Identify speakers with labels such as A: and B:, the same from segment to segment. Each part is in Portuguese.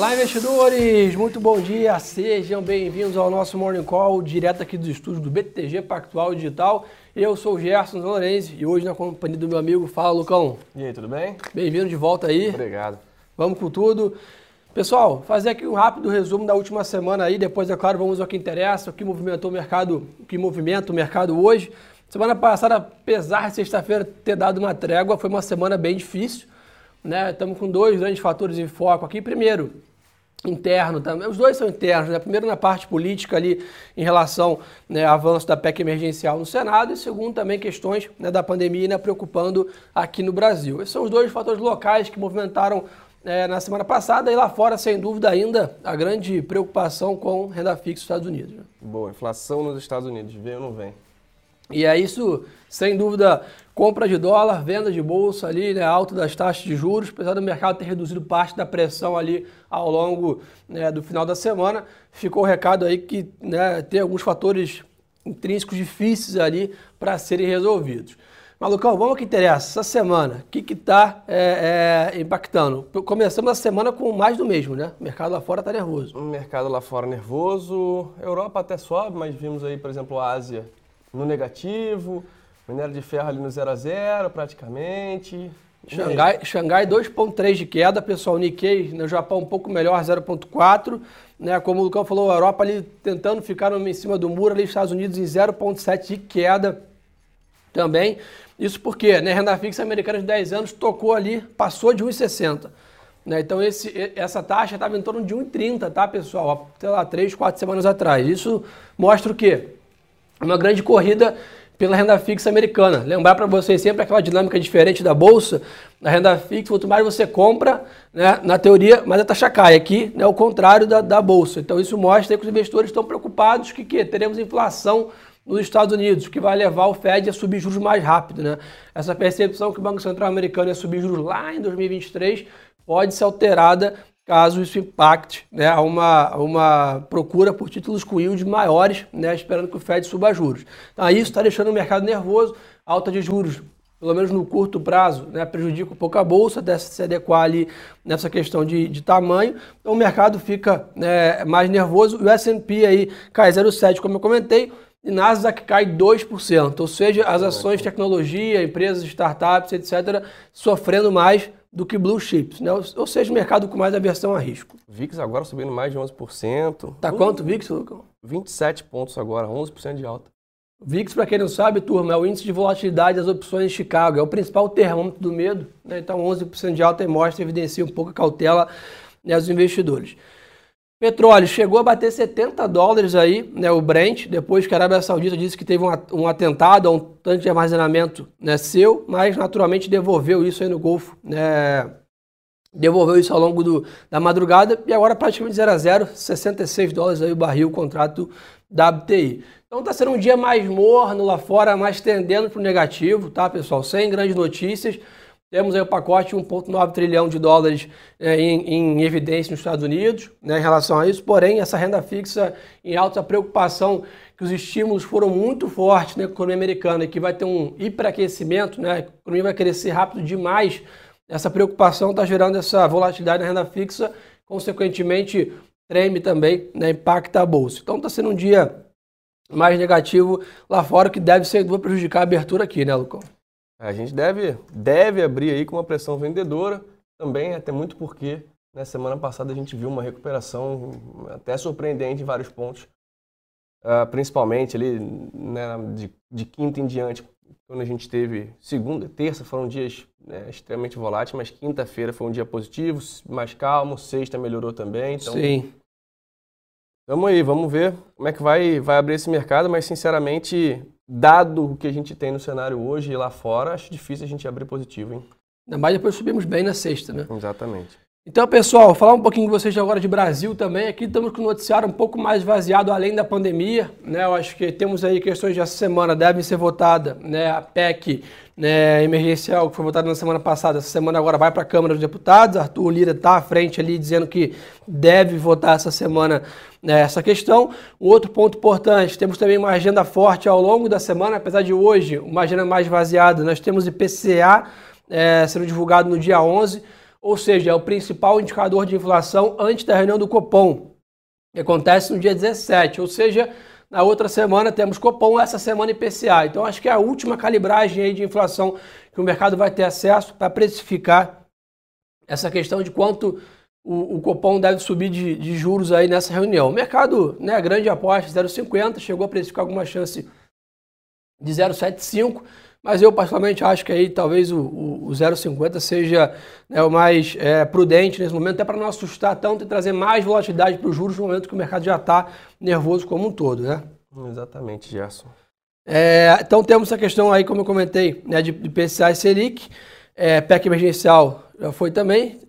A: Olá, investidores! Muito bom dia! Sejam bem-vindos ao nosso Morning Call, direto aqui dos estúdios do BTG Pactual Digital. Eu sou o Gerson Lorenzi e hoje na companhia do meu amigo Fala Lucão.
B: E aí, tudo bem?
A: Bem-vindo de volta aí.
B: Obrigado.
A: Vamos com tudo. Pessoal, fazer aqui um rápido resumo da última semana aí, depois, é claro, vamos ao que interessa, o que movimentou o mercado, o que movimenta o mercado hoje. Semana passada, apesar de sexta-feira ter dado uma trégua, foi uma semana bem difícil. Né? Estamos com dois grandes fatores em foco aqui. Primeiro, interno também. Os dois são internos, né? Primeiro na parte política ali em relação né, ao avanço da PEC emergencial no Senado e segundo também questões né, da pandemia né, preocupando aqui no Brasil. Esses são os dois fatores locais que movimentaram é, na semana passada e lá fora, sem dúvida ainda, a grande preocupação com renda fixa nos Estados Unidos. Né?
B: Boa, inflação nos Estados Unidos, vem ou não vem?
A: E é isso, sem dúvida, compra de dólar, venda de bolsa ali, né, alta das taxas de juros, apesar do mercado ter reduzido parte da pressão ali ao longo né, do final da semana, ficou o recado aí que né, tem alguns fatores intrínsecos difíceis ali para serem resolvidos. Malucão, vamos ao que interessa. Essa semana, o que está é, é, impactando? Começamos a semana com mais do mesmo, né? O mercado lá fora está nervoso.
B: O mercado lá fora nervoso. Europa até sobe, mas vimos aí, por exemplo, a Ásia no negativo, minério de ferro ali no 0 a 0 praticamente.
A: Xangai, Xangai 2,3 de queda, pessoal. Nikkei no Japão um pouco melhor, 0,4. Né, como o Lucão falou, a Europa ali tentando ficar em cima do muro, ali Estados Unidos em 0,7 de queda também. Isso porque né, renda fixa americana de 10 anos tocou ali, passou de 1,60. Né, então esse, essa taxa estava em torno de 1,30, tá, pessoal? Sei lá, 3, 4 semanas atrás. Isso mostra o quê? uma grande corrida pela renda fixa americana. Lembrar para vocês sempre aquela dinâmica diferente da bolsa, na renda fixa, quanto mais você compra, né, na teoria, mais a taxa cai. Aqui é né, o contrário da, da bolsa. Então isso mostra que os investidores estão preocupados que, que teremos inflação nos Estados Unidos, que vai levar o Fed a subir juros mais rápido. Né? Essa percepção que o Banco Central americano ia subir juros lá em 2023 pode ser alterada caso isso impacte né, uma, uma procura por títulos com yield maiores, né, esperando que o Fed suba juros. Então, isso está deixando o mercado nervoso, alta de juros, pelo menos no curto prazo, né, prejudica um pouco a bolsa, deve se adequar ali nessa questão de, de tamanho, então o mercado fica né, mais nervoso, o S&P aí cai 0,7, como eu comentei, e Nasdaq cai 2%, ou seja, as ações de tecnologia, empresas, startups, etc., sofrendo mais do que blue chips, né? ou seja, mercado com mais aversão a risco.
B: VIX agora subindo mais de 11%.
A: Tá quanto VIX, Lucão?
B: 27 pontos agora, 11% de alta.
A: VIX, para quem não sabe, turma, é o índice de volatilidade das opções em Chicago, é o principal termômetro do medo, né? então 11% de alta mostra, evidencia um pouco a cautela né, dos investidores. Petróleo chegou a bater 70 dólares aí, né, o Brent, depois que a Arábia Saudita disse que teve um, atentado a um tanque de armazenamento né, seu, mas naturalmente devolveu isso aí no Golfo, né, devolveu isso ao longo do, da madrugada e agora praticamente 0 a 0, 66 dólares aí o barril, o contrato da WTI. Então está sendo um dia mais morno lá fora, mais tendendo para o negativo, tá pessoal? Sem grandes notícias. Temos aí o pacote 1,9 trilhão de dólares é, em, em, evidência nos Estados Unidos né, em relação a isso, porém, essa renda fixa em alta preocupação que os estímulos foram muito fortes na economia americana e que vai ter um hiperaquecimento, né, a economia vai crescer rápido demais. Essa preocupação está gerando essa volatilidade na renda fixa, consequentemente, treme também, né, impacta a bolsa. Então está sendo um dia mais negativo lá fora, que deve, dúvida, prejudicar a abertura aqui, né, Lucão?
B: A gente deve, deve abrir aí com uma pressão vendedora, também até muito porque na semana passada a gente viu uma recuperação até surpreendente em vários pontos, uh, principalmente ali né, de, de, quinta em diante, quando a gente teve segunda, terça foram dias né, extremamente voláteis, mas quinta-feira foi um dia positivo, mais calmo, sexta melhorou também. Então,
A: Sim.
B: Vamos aí, vamos ver como é que vai, vai abrir esse mercado, mas sinceramente dado o que a gente tem no cenário hoje e lá fora, acho difícil a gente abrir positivo, hein?
A: Ainda mais depois subimos bem na sexta, né?
B: Exatamente.
A: Então, pessoal, falar um pouquinho com vocês agora de Brasil também. Aqui estamos com o noticiário um pouco mais vaziado além da pandemia. Né? Eu acho que temos aí questões de essa semana, devem ser votadas. Né? A PEC né, emergencial que foi votada na semana passada, essa semana agora vai para a Câmara dos Deputados. Arthur Lira está à frente ali dizendo que deve votar essa semana né, essa questão. Um outro ponto importante, temos também uma agenda forte ao longo da semana, apesar de hoje uma agenda mais vaziada. Nós temos IPCA é, sendo divulgado no dia 11 ou seja, é o principal indicador de inflação antes da reunião do Copom, que acontece no dia 17, ou seja, na outra semana temos Copom, essa semana IPCA. Então acho que é a última calibragem aí de inflação que o mercado vai ter acesso para precificar essa questão de quanto o, o Copom deve subir de, de, juros aí nessa reunião. O mercado, né, grande aposta, 0,50, chegou a precificar alguma chance de 0,75, mas eu particularmente acho que aí talvez o, o, o 0,50 seja né, o mais é, prudente nesse momento, até para não assustar tanto e trazer mais volatilidade para os juros no momento que o mercado já está nervoso como um todo, né?
B: Exatamente, Gerson.
A: É, então temos essa questão aí, como eu comentei, né, de, de PCA e Selic, é, PEC emergencial já foi também,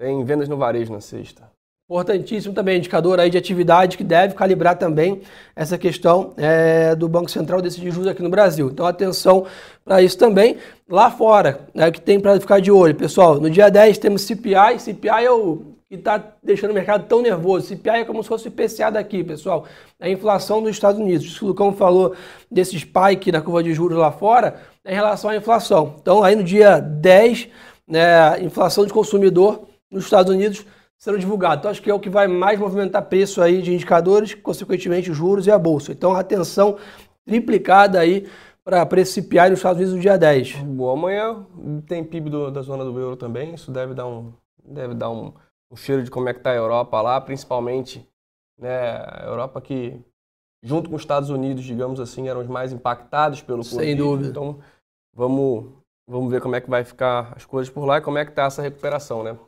B: tem vendas no varejo na sexta.
A: Importantíssimo também, indicador aí de atividade que deve calibrar também essa questão é, do Banco Central decidir juros aqui no Brasil. Então, atenção para isso também. Lá fora, né, que tem para ficar de olho. Pessoal, no dia 10 temos CPI. CPI é o que está deixando o mercado tão nervoso. CPI é como se fosse o IPCA daqui, pessoal. A inflação dos Estados Unidos. O Lucão falou desse spike na curva de juros lá fora, é em relação à inflação. Então, aí no dia 10, né, inflação de consumidor nos Estados Unidos sendo divulgado. Então, acho que é o que vai mais movimentar preço aí de indicadores, consequentemente, juros e a bolsa. Então, atenção triplicada aí para CPI nos Estados Unidos no dia 10.
B: Boa, amanhã tem PIB do, da zona do euro também, isso deve dar um, deve dar um, um cheiro de como é que está a Europa lá, principalmente né, a Europa que, junto com os Estados Unidos, digamos assim, eram os mais impactados pelo
A: Sem Covid. dúvida.
B: Então, vamos, vamos ver como é que vai ficar as coisas por lá e como é que está essa recuperação, né?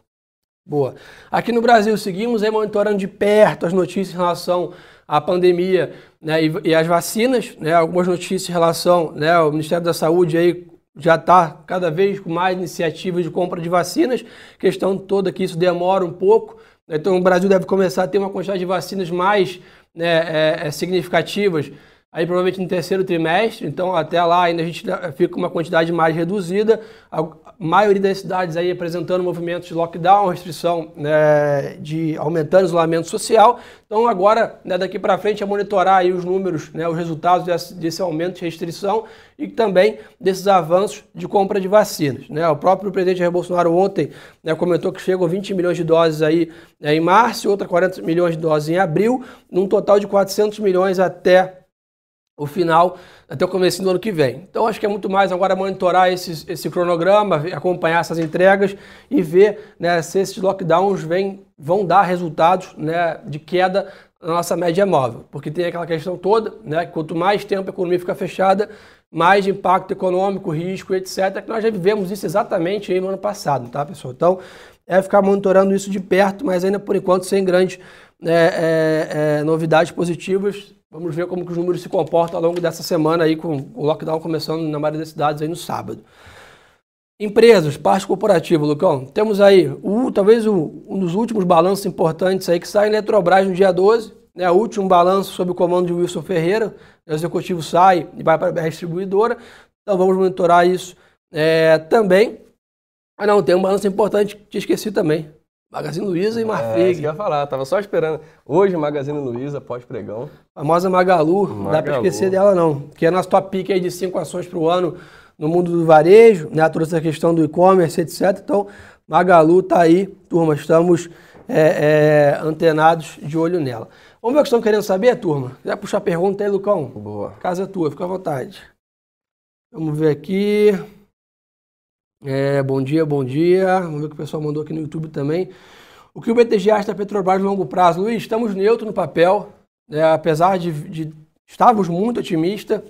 A: Boa. Aqui no Brasil, seguimos aí monitorando de perto as notícias em relação à pandemia né, e, e as vacinas, né, algumas notícias em relação, né, o Ministério da Saúde aí já está cada vez com mais iniciativas de compra de vacinas, questão toda que isso demora um pouco, né, então o Brasil deve começar a ter uma quantidade de vacinas mais né, é, é, significativas aí provavelmente no terceiro trimestre, então até lá ainda a gente fica com uma quantidade mais reduzida, a maioria das cidades aí apresentando movimentos de lockdown, restrição né, de aumentando o isolamento social, então agora né, daqui para frente é monitorar aí os números, né, os resultados desse, desse, aumento de restrição e também desses avanços de compra de vacinas. Né? O próprio presidente Jair Bolsonaro ontem né, comentou que chegou 20 milhões de doses aí né, em março, outra 40 milhões de doses em abril, num total de 400 milhões até o final até o começo do ano que vem. Então acho que é muito mais agora monitorar esse, esse cronograma, acompanhar essas entregas e ver né, se esses lockdowns vem, vão dar resultados né, de queda na nossa média móvel. Porque tem aquela questão toda, né, que quanto mais tempo a economia fica fechada, mais impacto econômico, risco, etc. Que nós já vivemos isso exatamente no ano passado, tá, pessoal? Então é ficar monitorando isso de perto, mas ainda por enquanto sem grandes é, é, é, novidades positivas Vamos ver como que os números se comportam ao longo dessa semana aí, com o lockdown começando na maioria das cidades aí no sábado. Empresas, parte corporativa, Lucão. Temos aí o, talvez o, um dos últimos balanços importantes aí que sai em Eletrobras no dia 12, né? O último balanço sob o comando de Wilson Ferreira. O executivo sai e vai para a distribuidora. Então vamos monitorar isso é, também. Ah não, tem um balanço importante que esqueci também. Magazine Luiza e Marfrig. É,
B: isso que eu ia falar, tava só esperando. Hoje, Magazine Luiza, pós-pregão.
A: Famosa Magalu, Magalu, não dá para esquecer dela não. Que é nosso top pick aí de cinco ações para o ano no mundo do varejo, né? Toda essa questão do e-commerce, etc. Então, Magalu tá aí, turma, estamos é, é, antenados de olho nela. Vamos ver o que estão querendo saber, turma? Quiser puxar pergunta aí, Lucão?
B: Boa.
A: Casa é tua, fica à vontade. Vamos ver aqui. É, bom dia, bom dia. Vamos ver o que o pessoal mandou aqui no YouTube também. O que o BTG acha da Petrobras no longo prazo? Luiz, estamos neutro no papel, né, apesar de, de estávamos muito otimistas,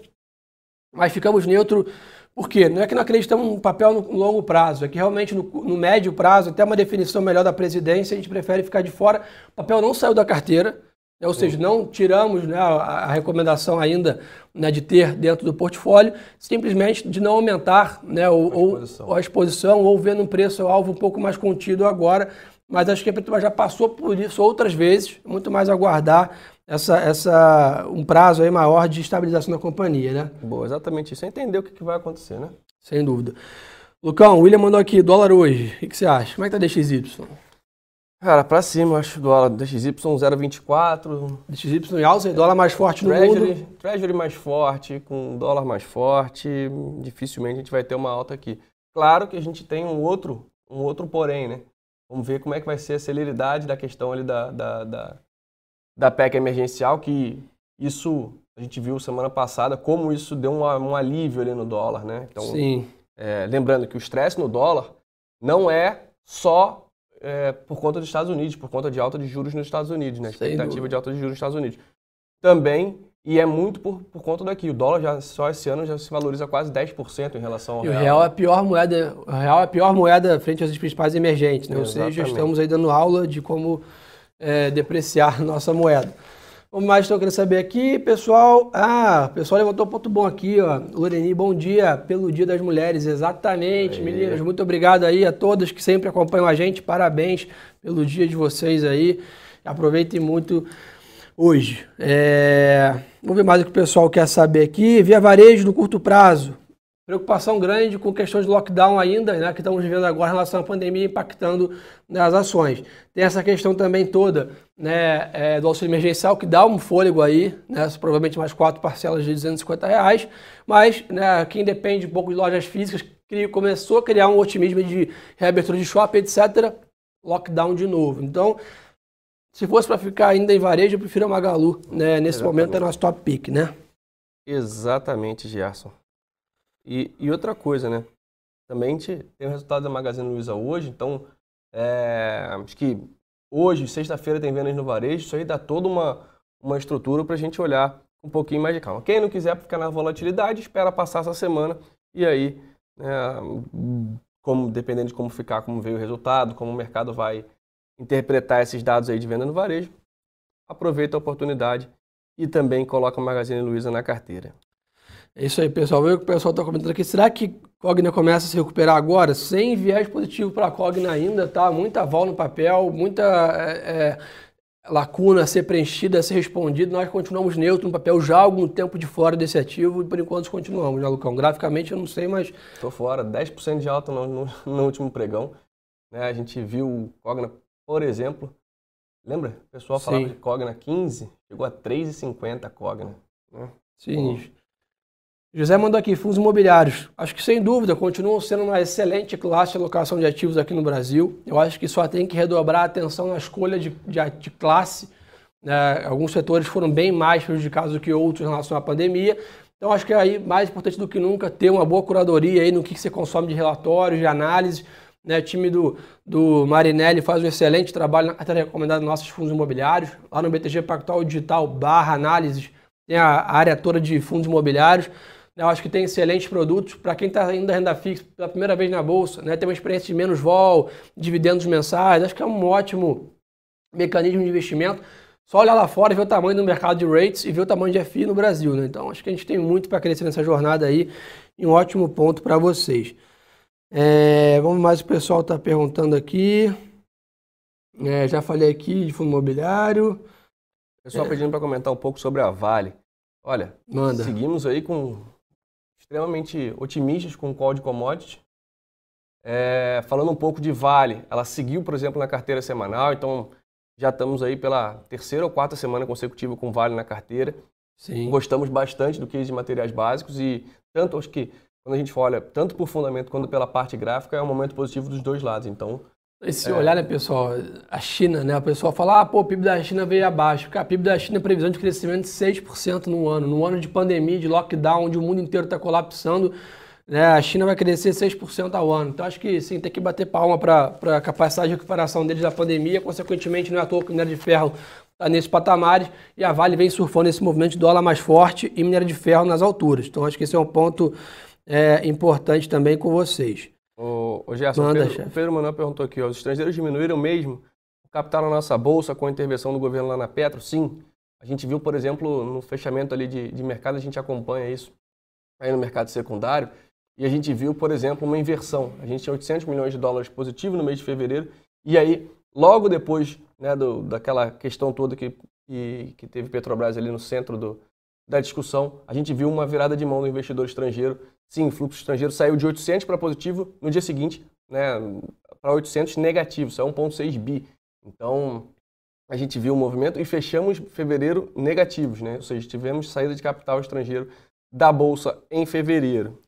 A: mas ficamos neutro por quê? Não é que não acreditamos no papel no longo prazo, é que realmente no, no, médio prazo, até uma definição melhor da presidência, a gente prefere ficar de fora. O papel não saiu da carteira? Ou seja, não tiramos né, a, recomendação ainda né, de ter dentro do portfólio, simplesmente de não aumentar né, ou, a, exposição. Ou, a exposição ou vendo um preço-alvo um pouco mais contido agora. Mas acho que a Petrobras já passou por isso outras vezes, muito mais aguardar essa, essa, um prazo aí maior de estabilização da companhia, né?
B: Boa, exatamente isso. É entender o que, que vai acontecer, né?
A: Sem dúvida. Lucão, o William mandou aqui, dólar hoje. O que, que você acha? Como é que tá DXY?
B: Cara, pra cima, eu acho dólar DXY 0,24.
A: DXY em alta, dólar mais forte no mundo.
B: Treasury mais forte, com dólar mais forte, dificilmente a gente vai ter uma alta aqui. Claro que a gente tem um outro, um outro porém, né? Vamos ver como é que vai ser a celeridade da questão ali da, da, da, da PEC emergencial, que isso a gente viu semana passada, como isso deu um, um alívio ali no dólar, né?
A: Então, Sim.
B: É, lembrando que o estresse no dólar não é só é, por conta dos Estados Unidos, por conta de alta de juros nos Estados Unidos, né? Expectativa de alta de juros nos Estados Unidos. Também e é muito por, por conta daqui. O dólar já só esse ano já se valoriza quase 10% em relação ao
A: e
B: real.
A: o real é a pior moeda, o real é a pior moeda frente às principais emergentes, né? Ou seja, estamos aí dando aula de como é, depreciar nossa moeda. O mais estou querendo saber aqui, pessoal. Ah, o pessoal levantou um ponto bom aqui, ó. Loreni, bom dia pelo Dia das Mulheres. Exatamente, aí. meninas. Muito obrigado aí a todas que sempre acompanham a gente. Parabéns pelo dia de vocês aí. Aproveitem muito hoje. É... Vamos ver mais o que o pessoal quer saber aqui. Via varejo no curto prazo. Preocupação grande com questões de lockdown ainda, né, que estamos vivendo agora em relação à pandemia impactando né, as ações. Tem essa questão também toda né, é, do auxílio emergencial, que dá um fôlego aí, né, provavelmente mais quatro parcelas de 250 reais, mas né, quem depende um pouco de lojas físicas começou a criar um otimismo de reabertura de shopping, etc., lockdown de novo. Então, se fosse para ficar ainda em varejo, eu prefiro a Magalu. Né? Nesse Exatamente. momento é nosso top pick, né?
B: Exatamente, Gerson. E, e outra coisa, né? Também tem o resultado da Magazine Luiza hoje, então é, acho que hoje, sexta-feira, tem vendas no varejo, isso aí dá toda uma, uma estrutura para a gente olhar um pouquinho mais de calma. Quem não quiser ficar na volatilidade, espera passar essa semana e aí, né, como, dependendo de como ficar, como veio o resultado, como o mercado vai interpretar esses dados aí de venda no varejo, aproveita a oportunidade e também coloca o Magazine Luiza na carteira.
A: É isso aí, pessoal. Vê o que o pessoal está comentando aqui. Será que Cogna começa a se recuperar agora? Sem viés positivo para a Cogna ainda, tá? Muita vol no papel, muita é, é, lacuna a ser preenchida, a ser respondida. Nós continuamos neutro no papel já há algum tempo de fora desse ativo e por enquanto continuamos, né, Lucão? Graficamente eu não sei, mas...
B: Estou fora. 10% de alta no, no, no, último pregão. Né? A gente viu o Cogna, por exemplo... Lembra? O pessoal falava Sim. de Cogna 15, chegou a 3,50 a Cogna. Né?
A: Sim. José mandou aqui, fundos imobiliários. Acho que sem dúvida continuam sendo uma excelente classe de alocação de ativos aqui no Brasil. Eu acho que só tem que redobrar a atenção na escolha de, de, de classe. Né? Alguns setores foram bem mais prejudicados do que outros em relação à pandemia. Então acho que é aí mais importante do que nunca ter uma boa curadoria aí no que você consome de relatórios, de análise. Né, o time do, do Marinelli faz um excelente trabalho na carteira recomendada nossos fundos imobiliários. Lá no BTG Pactual Digital barra análises tem a área toda de fundos imobiliários. Eu acho que tem excelentes produtos. Para quem está indo da renda fixa pela primeira vez na bolsa, né, tem uma experiência de menos vol, dividendos mensais, acho que é um ótimo mecanismo de investimento. Só olhar lá fora e ver o tamanho do mercado de rates e ver o tamanho de FI no Brasil. Né? Então, acho que a gente tem muito para crescer nessa jornada aí e um ótimo ponto para vocês. É, vamos mais, o pessoal está perguntando aqui. É, já falei aqui de fundo imobiliário.
B: Pessoal é. pedindo para comentar um pouco sobre a Vale. Olha, Manda. seguimos aí com extremamente otimistas com o call de commodity. É, falando um pouco de Vale, ela seguiu, por exemplo, na carteira semanal, então já estamos aí pela terceira ou quarta semana consecutiva com Vale na carteira. Sim. Gostamos bastante do case de materiais básicos e tanto acho que quando a gente olha tanto por fundamento quanto pela parte gráfica é um momento positivo dos dois lados. Então
A: e se é. olhar, né, pessoal, a China, né, o pessoal fala, ah, pô, o PIB da China veio abaixo. Cara, o PIB da China é previsão de crescimento de 6% no ano. No ano de pandemia, de lockdown, onde o mundo inteiro está colapsando, né, a China vai crescer 6% ao ano. Então, acho que sim, tem que bater palma para a capacidade de recuperação deles da pandemia. Consequentemente, não é à toa que o minério de ferro está nesses patamares e a Vale vem surfando esse movimento de dólar mais forte e minério de ferro nas alturas. Então, acho que esse é um ponto é, importante também com vocês.
B: O, o Gerson, Manda, Pedro, o Pedro Manuel perguntou aqui, ó, os estrangeiros diminuíram mesmo o capital na nossa bolsa com a intervenção do governo lá na Petro? Sim. A gente viu, por exemplo, no fechamento ali de, de mercado, a gente acompanha isso aí no mercado secundário, e a gente viu, por exemplo, uma inversão. A gente tinha 800 milhões de dólares positivo no mês de fevereiro, e aí, logo depois né, do, daquela questão toda que, que, que teve Petrobras ali no centro do, da discussão, a gente viu uma virada de mão do investidor estrangeiro Sim, fluxo estrangeiro saiu de 800 para positivo, no dia seguinte, né, para 800 negativo, é 1,6 bi. Então, a gente viu o movimento e fechamos fevereiro negativos, né? Ou seja, tivemos saída de capital estrangeiro da bolsa em fevereiro.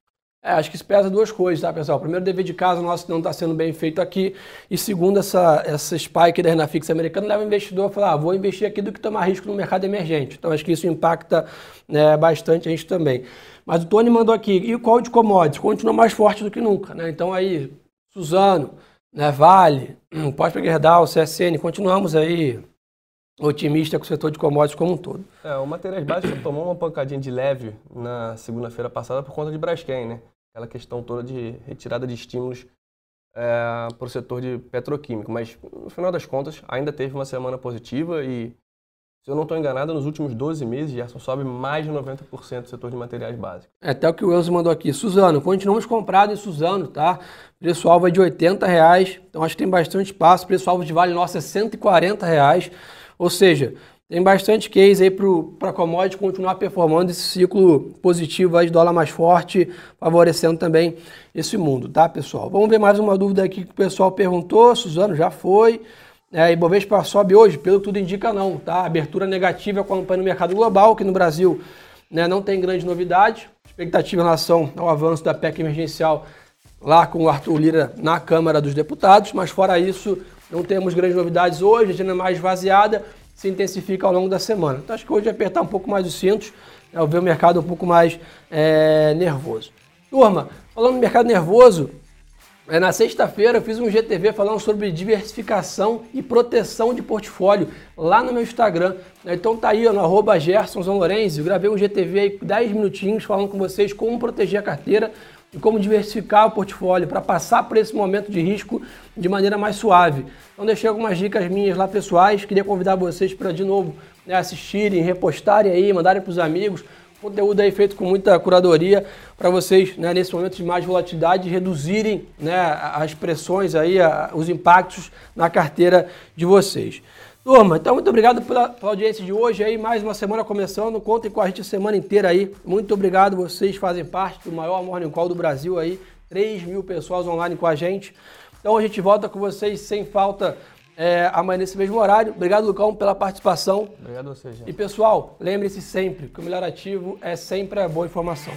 A: É, acho que isso pesa duas coisas, tá, pessoal? Primeiro, dever de casa nosso não está sendo bem feito aqui. E segundo, essa, essa spike da renda fixa americana leva o investidor a falar, ah, vou investir aqui do que tomar risco no mercado emergente. Então, acho que isso impacta né, bastante a gente também. Mas o Tony mandou aqui, e o call de commodities? Continua mais forte do que nunca, né? Então, aí, Suzano, né, Vale, Pós-Gerdau, CSN, continuamos aí otimista com o setor de commodities como um todo.
B: É, o Materiais Básicos tomou uma pancadinha de leve na segunda-feira passada por conta de Braskem, né? Aquela questão toda de retirada de estímulos é, para o setor de petroquímico. Mas, no final das contas, ainda teve uma semana positiva e, se eu não estou enganado, nos últimos 12 meses, Gerson sobe mais de 90% do setor de materiais básicos.
A: É até o que o Enzo mandou aqui. Suzano, continuamos comprado em Suzano, tá? Preço-alvo é de 80 reais, então acho que tem bastante espaço. Preço-alvo de Vale Nossa é 140 reais. Ou seja, tem bastante case aí para a commodity continuar performando esse ciclo positivo aí de dólar mais forte, favorecendo também esse mundo, tá, pessoal? Vamos ver mais uma dúvida aqui que o pessoal perguntou. Suzano já foi. É, Ibovespa sobe hoje, pelo que tudo indica não, tá? Abertura negativa acompanhando o mercado global, que no Brasil né, não tem grande novidade. Expectativa em relação ao avanço da PEC emergencial lá com o Arthur Lira na Câmara dos Deputados, mas fora isso, não temos grandes novidades hoje, a agenda é mais vaziada, se intensifica ao longo da semana. Então acho que hoje vai apertar um pouco mais os cintos, é, ver o mercado um pouco mais é, nervoso. Turma, falando do mercado nervoso, é, na sexta-feira eu fiz um GTV falando sobre diversificação e proteção de portfólio lá no meu Instagram. Então tá aí ó, no arroba gravei um GTV aí 10 minutinhos falando com vocês como proteger a carteira e como diversificar o portfólio para passar por esse momento de risco de maneira mais suave. Então deixei algumas dicas minhas lá pessoais, queria convidar vocês para de novo né, assistirem, repostarem aí, mandarem para os amigos. Conteúdo aí feito com muita curadoria para vocês, né, nesse momento de mais volatilidade, reduzirem né, as pressões aí, os impactos na carteira de vocês. Turma, então muito obrigado pela, pela, audiência de hoje aí, mais uma semana começando, contem com a gente a semana inteira aí. Muito obrigado, vocês fazem parte do maior Morning Call do Brasil aí, 3 mil pessoas online com a gente. Então a gente volta com vocês sem falta é, amanhã nesse mesmo horário. Obrigado, Lucão, pela participação.
B: Obrigado a você, gente.
A: E pessoal, lembre-se sempre que o melhor ativo é sempre a boa informação.